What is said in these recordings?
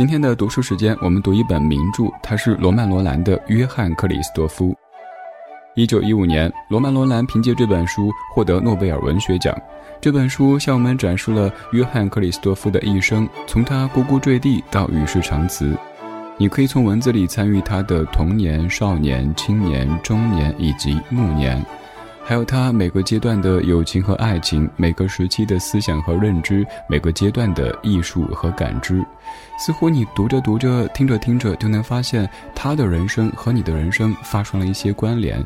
今天的读书时间，我们读一本名著，它是罗曼·罗兰的《约翰·克里斯多夫》。一九一五年，罗曼·罗兰凭借这本书获得诺贝尔文学奖。这本书向我们展示了约翰·克里斯多夫的一生，从他呱呱坠地到与世长辞。你可以从文字里参与他的童年、少年、青年、中年以及暮年。还有他每个阶段的友情和爱情，每个时期的思想和认知，每个阶段的艺术和感知，似乎你读着读着，听着听着，就能发现他的人生和你的人生发生了一些关联。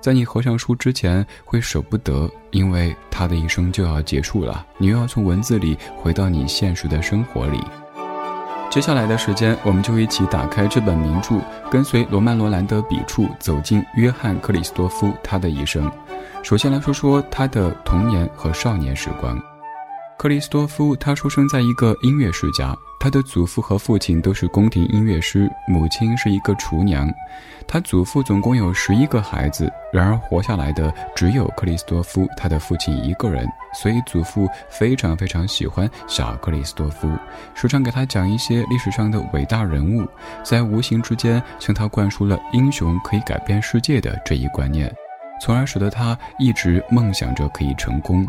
在你合上书之前，会舍不得，因为他的一生就要结束了，你又要从文字里回到你现实的生活里。接下来的时间，我们就一起打开这本名著，跟随罗曼·罗兰的笔触，走进约翰·克里斯多夫他的一生。首先来说说他的童年和少年时光。克里斯多夫他出生在一个音乐世家，他的祖父和父亲都是宫廷音乐师，母亲是一个厨娘。他祖父总共有十一个孩子，然而活下来的只有克里斯多夫他的父亲一个人，所以祖父非常非常喜欢小克里斯多夫，时常给他讲一些历史上的伟大人物，在无形之间向他灌输了英雄可以改变世界的这一观念，从而使得他一直梦想着可以成功。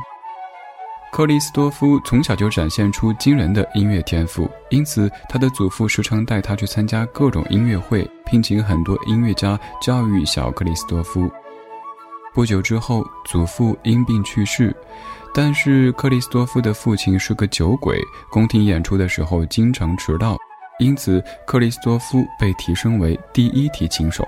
克里斯多夫从小就展现出惊人的音乐天赋，因此他的祖父时常带他去参加各种音乐会，聘请很多音乐家教育小克里斯多夫。不久之后，祖父因病去世，但是克里斯多夫的父亲是个酒鬼，宫廷演出的时候经常迟到，因此克里斯多夫被提升为第一提琴手。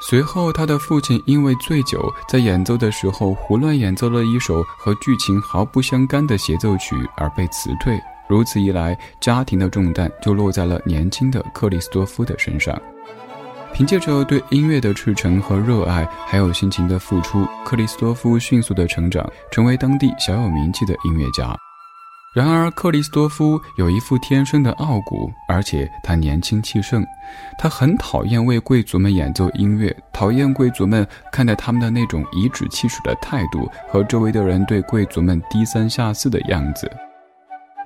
随后，他的父亲因为醉酒，在演奏的时候胡乱演奏了一首和剧情毫不相干的协奏曲，而被辞退。如此一来，家庭的重担就落在了年轻的克里斯多夫的身上。凭借着对音乐的赤诚和热爱，还有辛勤的付出，克里斯多夫迅速的成长，成为当地小有名气的音乐家。然而，克里斯多夫有一副天生的傲骨，而且他年轻气盛。他很讨厌为贵族们演奏音乐，讨厌贵族们看待他们的那种颐指气使的态度和周围的人对贵族们低三下四的样子。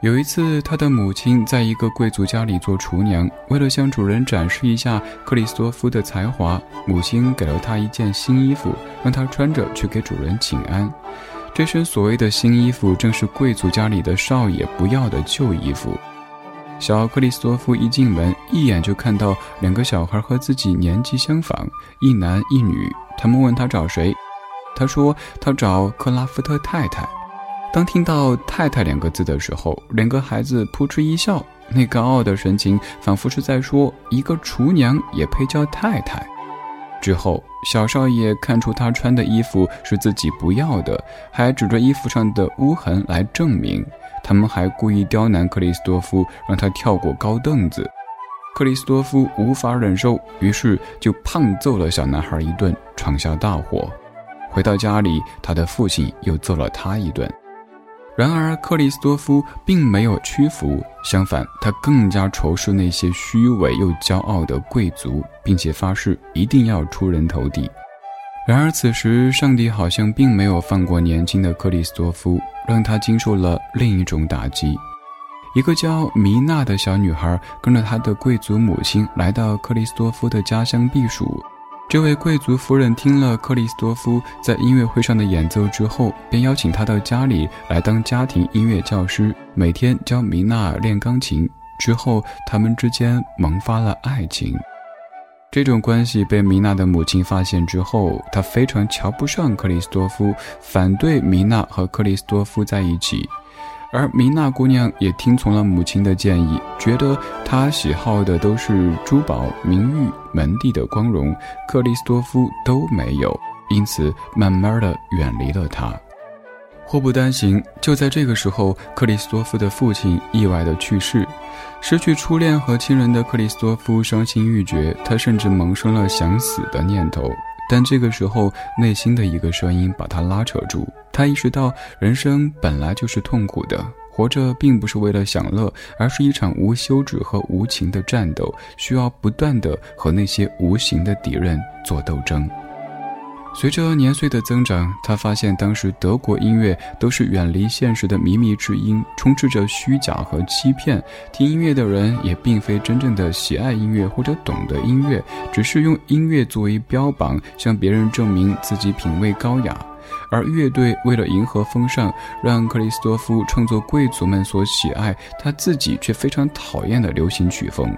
有一次，他的母亲在一个贵族家里做厨娘，为了向主人展示一下克里斯多夫的才华，母亲给了他一件新衣服，让他穿着去给主人请安。这身所谓的新衣服，正是贵族家里的少爷不要的旧衣服。小克里斯托夫一进门，一眼就看到两个小孩和自己年纪相仿，一男一女。他们问他找谁，他说他找克拉夫特太太。当听到“太太”两个字的时候，两个孩子扑哧一笑，那高傲的神情，仿佛是在说一个厨娘也配叫太太。之后，小少爷看出他穿的衣服是自己不要的，还指着衣服上的污痕来证明。他们还故意刁难克里斯多夫，让他跳过高凳子。克里斯多夫无法忍受，于是就胖揍了小男孩一顿，闯下大祸。回到家里，他的父亲又揍了他一顿。然而，克里斯多夫并没有屈服，相反，他更加仇视那些虚伪又骄傲的贵族，并且发誓一定要出人头地。然而，此时上帝好像并没有放过年轻的克里斯多夫，让他经受了另一种打击。一个叫米娜的小女孩跟着她的贵族母亲来到克里斯多夫的家乡避暑。这位贵族夫人听了克里斯多夫在音乐会上的演奏之后，便邀请他到家里来当家庭音乐教师，每天教米娜练钢琴。之后，他们之间萌发了爱情。这种关系被米娜的母亲发现之后，她非常瞧不上克里斯多夫，反对米娜和克里斯多夫在一起。而米娜姑娘也听从了母亲的建议，觉得她喜好的都是珠宝、名誉、门第的光荣，克里斯多夫都没有，因此慢慢的远离了他。祸不单行，就在这个时候，克里斯多夫的父亲意外的去世，失去初恋和亲人的克里斯多夫伤心欲绝，他甚至萌生了想死的念头。但这个时候，内心的一个声音把他拉扯住。他意识到，人生本来就是痛苦的，活着并不是为了享乐，而是一场无休止和无情的战斗，需要不断的和那些无形的敌人做斗争。随着年岁的增长，他发现当时德国音乐都是远离现实的靡靡之音，充斥着虚假和欺骗。听音乐的人也并非真正的喜爱音乐或者懂得音乐，只是用音乐作为标榜，向别人证明自己品味高雅。而乐队为了迎合风尚，让克里斯多夫创作贵族们所喜爱，他自己却非常讨厌的流行曲风。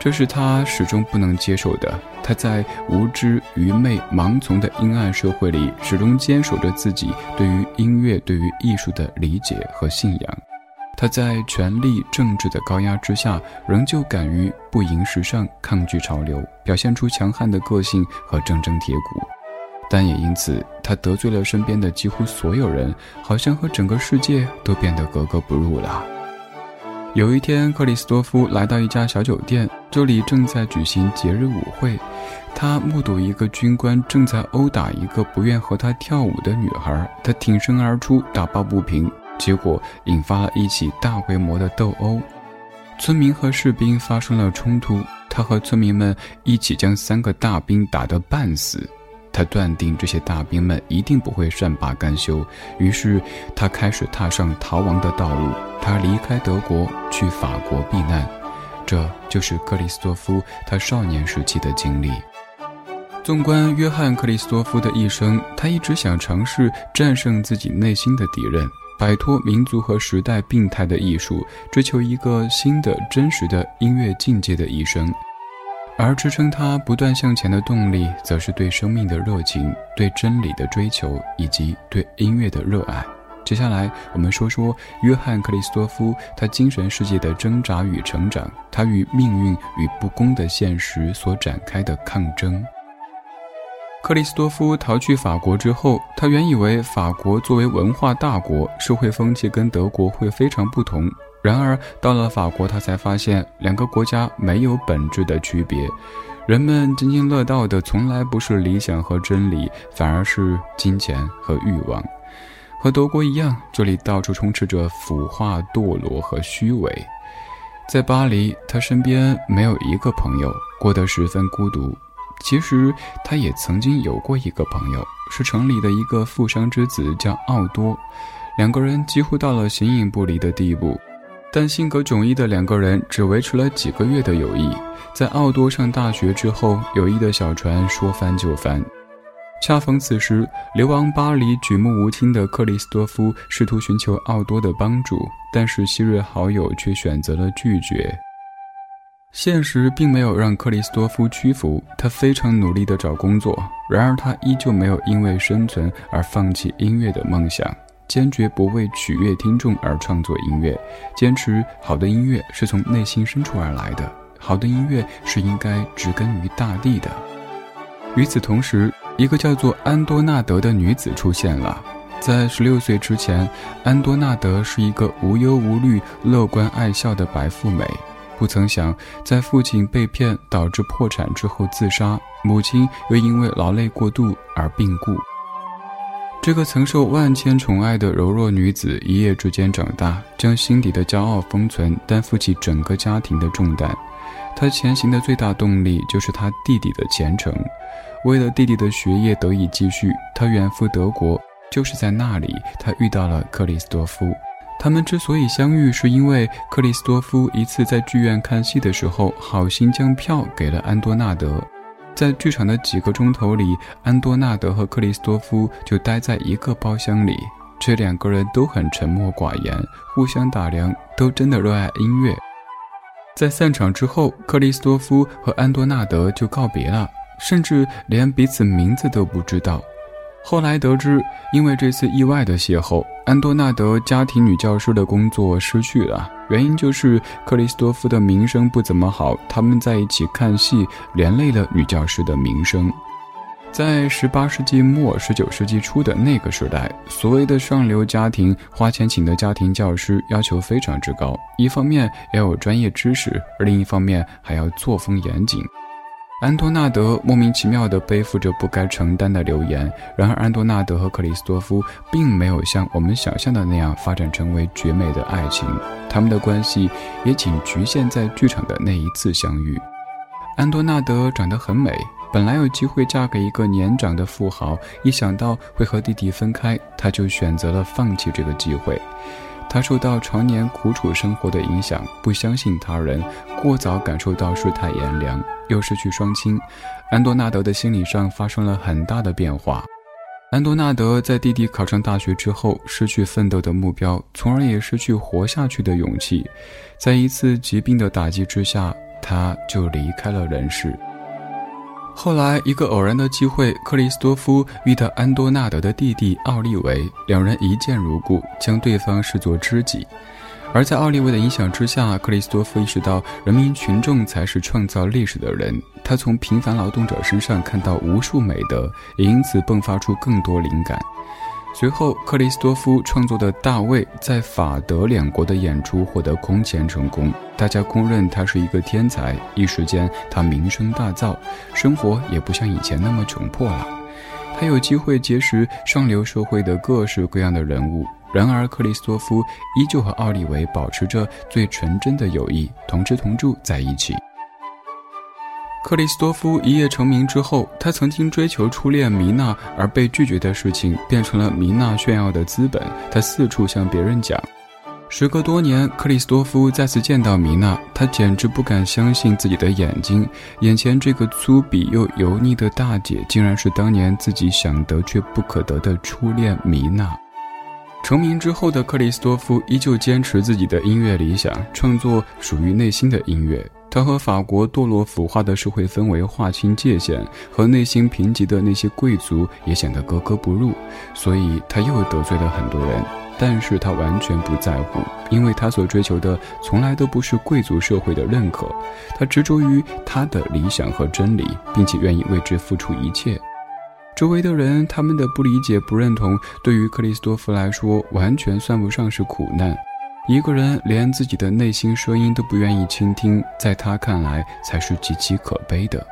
这是他始终不能接受的。他在无知、愚昧、盲从的阴暗社会里，始终坚守着自己对于音乐、对于艺术的理解和信仰。他在权力、政治的高压之下，仍旧敢于不迎时尚、抗拒潮流，表现出强悍的个性和铮铮铁骨。但也因此，他得罪了身边的几乎所有人，好像和整个世界都变得格格不入了。有一天，克里斯多夫来到一家小酒店，这里正在举行节日舞会。他目睹一个军官正在殴打一个不愿和他跳舞的女孩，他挺身而出，打抱不平，结果引发了一起大规模的斗殴。村民和士兵发生了冲突，他和村民们一起将三个大兵打得半死。他断定这些大兵们一定不会善罢甘休，于是他开始踏上逃亡的道路。他离开德国去法国避难，这就是克里斯多夫他少年时期的经历。纵观约翰·克里斯多夫的一生，他一直想尝试战胜自己内心的敌人，摆脱民族和时代病态的艺术，追求一个新的真实的音乐境界的一生。而支撑他不断向前的动力，则是对生命的热情、对真理的追求以及对音乐的热爱。接下来，我们说说约翰·克里斯多夫他精神世界的挣扎与成长，他与命运与不公的现实所展开的抗争。克里斯多夫逃去法国之后，他原以为法国作为文化大国，社会风气跟德国会非常不同。然而，到了法国，他才发现两个国家没有本质的区别。人们津津乐道的从来不是理想和真理，反而是金钱和欲望。和德国一样，这里到处充斥着腐化、堕落和虚伪。在巴黎，他身边没有一个朋友，过得十分孤独。其实，他也曾经有过一个朋友，是城里的一个富商之子，叫奥多。两个人几乎到了形影不离的地步。但性格迥异的两个人只维持了几个月的友谊，在奥多上大学之后，友谊的小船说翻就翻。恰逢此时，流亡巴黎、举目无亲的克里斯多夫试图寻求奥多的帮助，但是昔日好友却选择了拒绝。现实并没有让克里斯多夫屈服，他非常努力地找工作，然而他依旧没有因为生存而放弃音乐的梦想。坚决不为取悦听众而创作音乐，坚持好的音乐是从内心深处而来的，好的音乐是应该植根于大地的。与此同时，一个叫做安多纳德的女子出现了。在十六岁之前，安多纳德是一个无忧无虑、乐观爱笑的白富美。不曾想，在父亲被骗导致破产之后自杀，母亲又因为劳累过度而病故。这个曾受万千宠爱的柔弱女子，一夜之间长大，将心底的骄傲封存，担负起整个家庭的重担。她前行的最大动力就是她弟弟的前程。为了弟弟的学业得以继续，她远赴德国。就是在那里，她遇到了克里斯多夫。他们之所以相遇，是因为克里斯多夫一次在剧院看戏的时候，好心将票给了安多纳德。在剧场的几个钟头里，安多纳德和克里斯多夫就待在一个包厢里。这两个人都很沉默寡言，互相打量，都真的热爱音乐。在散场之后，克里斯多夫和安多纳德就告别了，甚至连彼此名字都不知道。后来得知，因为这次意外的邂逅，安多纳德家庭女教师的工作失去了。原因就是克里斯多夫的名声不怎么好，他们在一起看戏，连累了女教师的名声。在十八世纪末、十九世纪初的那个时代，所谓的上流家庭花钱请的家庭教师要求非常之高，一方面要有专业知识，而另一方面还要作风严谨。安多纳德莫名其妙地背负着不该承担的流言，然而安多纳德和克里斯多夫并没有像我们想象的那样发展成为绝美的爱情，他们的关系也仅局限在剧场的那一次相遇。安多纳德长得很美，本来有机会嫁给一个年长的富豪，一想到会和弟弟分开，她就选择了放弃这个机会。他受到常年苦楚生活的影响，不相信他人，过早感受到世态炎凉，又失去双亲，安多纳德的心理上发生了很大的变化。安多纳德在弟弟考上大学之后，失去奋斗的目标，从而也失去活下去的勇气。在一次疾病的打击之下，他就离开了人世。后来，一个偶然的机会，克里斯多夫遇到安多纳德的弟弟奥利维，两人一见如故，将对方视作知己。而在奥利维的影响之下，克里斯多夫意识到人民群众才是创造历史的人。他从平凡劳动者身上看到无数美德，也因此迸发出更多灵感。随后，克里斯多夫创作的《大卫》在法德两国的演出获得空前成功，大家公认他是一个天才。一时间，他名声大噪，生活也不像以前那么窘迫了。他有机会结识上流社会的各式各样的人物。然而，克里斯多夫依旧和奥利维保持着最纯真的友谊，同吃同住在一起。克里斯多夫一夜成名之后，他曾经追求初恋米娜而被拒绝的事情，变成了米娜炫耀的资本。他四处向别人讲。时隔多年，克里斯多夫再次见到米娜，他简直不敢相信自己的眼睛，眼前这个粗鄙又油腻的大姐，竟然是当年自己想得却不可得的初恋米娜。成名之后的克里斯多夫依旧坚持自己的音乐理想，创作属于内心的音乐。他和法国堕落腐化的社会氛围划清界限，和内心贫瘠的那些贵族也显得格格不入。所以他又得罪了很多人，但是他完全不在乎，因为他所追求的从来都不是贵族社会的认可。他执着于他的理想和真理，并且愿意为之付出一切。周围的人，他们的不理解、不认同，对于克里斯多夫来说，完全算不上是苦难。一个人连自己的内心声音都不愿意倾听，在他看来，才是极其可悲的。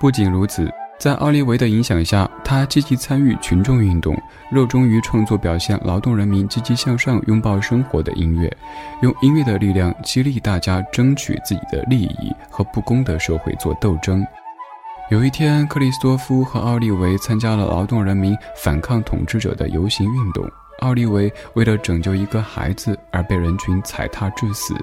不仅如此，在奥利维的影响下，他积极参与群众运动，热衷于创作表现劳动人民积极向上、拥抱生活的音乐，用音乐的力量激励大家争取自己的利益和不公的社会做斗争。有一天，克里斯多夫和奥利维参加了劳动人民反抗统治者的游行运动。奥利维为了拯救一个孩子而被人群踩踏致死。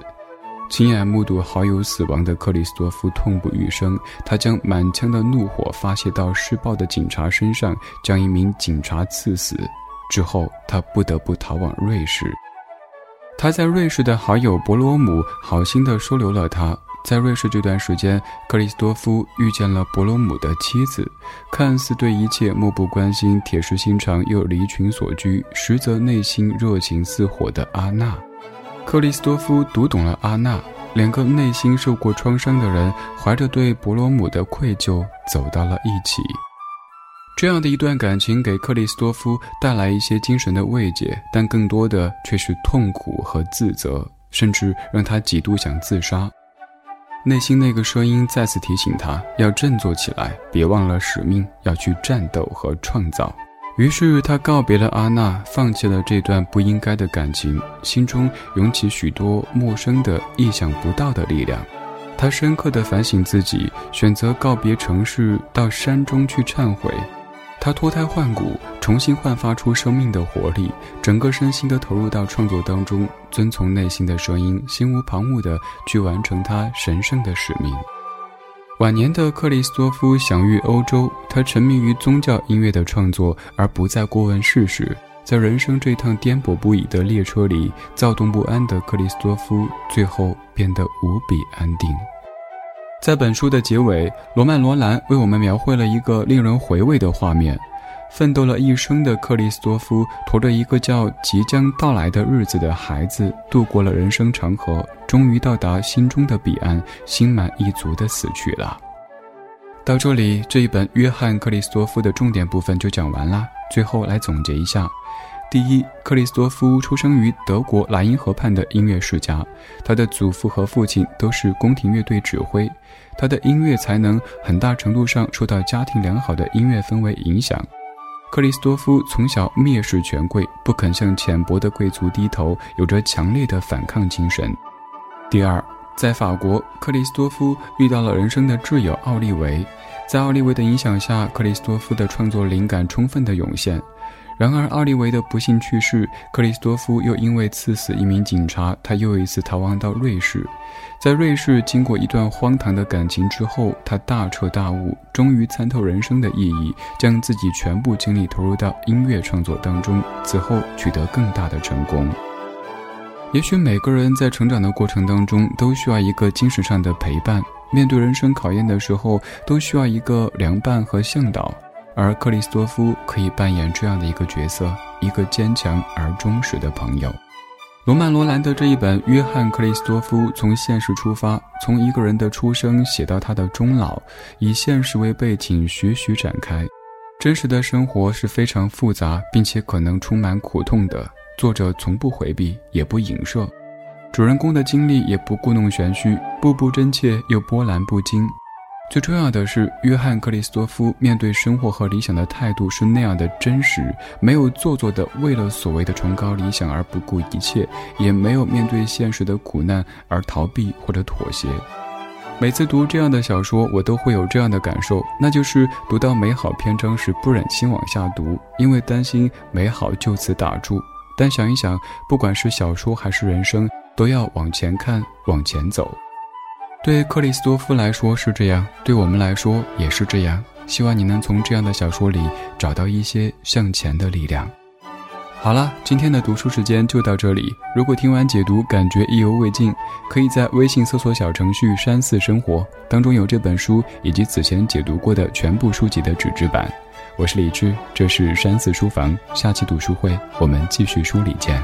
亲眼目睹好友死亡的克里斯多夫痛不欲生，他将满腔的怒火发泄到施暴的警察身上，将一名警察刺死。之后，他不得不逃往瑞士。他在瑞士的好友伯罗姆好心地收留了他。在瑞士这段时间，克里斯多夫遇见了伯罗姆的妻子，看似对一切漠不关心、铁石心肠又离群索居，实则内心热情似火的阿娜。克里斯多夫读懂了阿娜，两个内心受过创伤的人，怀着对伯罗姆的愧疚，走到了一起。这样的一段感情给克里斯多夫带来一些精神的慰藉，但更多的却是痛苦和自责，甚至让他几度想自杀。内心那个声音再次提醒他要振作起来，别忘了使命，要去战斗和创造。于是他告别了阿娜，放弃了这段不应该的感情，心中涌起许多陌生的、意想不到的力量。他深刻地反省自己，选择告别城市，到山中去忏悔。他脱胎换骨，重新焕发出生命的活力，整个身心都投入到创作当中，遵从内心的声音，心无旁骛地去完成他神圣的使命。晚年的克里斯多夫享誉欧洲，他沉迷于宗教音乐的创作，而不再过问世事。在人生这趟颠簸不已的列车里，躁动不安的克里斯多夫最后变得无比安定。在本书的结尾，罗曼·罗兰为我们描绘了一个令人回味的画面：奋斗了一生的克里斯多夫，驮着一个叫“即将到来的日子”的孩子，度过了人生长河，终于到达心中的彼岸，心满意足地死去了。到这里，这一本约翰·克里斯多夫的重点部分就讲完啦。最后来总结一下。第一，克里斯多夫出生于德国莱茵河畔的音乐世家，他的祖父和父亲都是宫廷乐队指挥，他的音乐才能很大程度上受到家庭良好的音乐氛围影响。克里斯多夫从小蔑视权贵，不肯向浅薄的贵族低头，有着强烈的反抗精神。第二。在法国，克里斯多夫遇到了人生的挚友奥利维，在奥利维的影响下，克里斯多夫的创作灵感充分的涌现。然而，奥利维的不幸去世，克里斯多夫又因为刺死一名警察，他又一次逃亡到瑞士。在瑞士，经过一段荒唐的感情之后，他大彻大悟，终于参透人生的意义，将自己全部精力投入到音乐创作当中，此后取得更大的成功。也许每个人在成长的过程当中，都需要一个精神上的陪伴，面对人生考验的时候，都需要一个凉伴和向导。而克里斯多夫可以扮演这样的一个角色，一个坚强而忠实的朋友。罗曼·罗兰的这一本《约翰·克里斯多夫》，从现实出发，从一个人的出生写到他的终老，以现实为背景，徐徐展开。真实的生活是非常复杂，并且可能充满苦痛的。作者从不回避，也不影射。主人公的经历也不故弄玄虚，步步真切又波澜不惊。最重要的是，约翰·克里斯多夫面对生活和理想的态度是那样的真实，没有做作的为了所谓的崇高理想而不顾一切，也没有面对现实的苦难而逃避或者妥协。每次读这样的小说，我都会有这样的感受，那就是读到美好篇章时不忍心往下读，因为担心美好就此打住。但想一想，不管是小说还是人生，都要往前看，往前走。对克里斯多夫来说是这样，对我们来说也是这样。希望你能从这样的小说里找到一些向前的力量。好了，今天的读书时间就到这里。如果听完解读感觉意犹未尽，可以在微信搜索小程序“山寺生活”，当中有这本书以及此前解读过的全部书籍的纸质版。我是李志，这是山寺书房，下期读书会我们继续梳理见。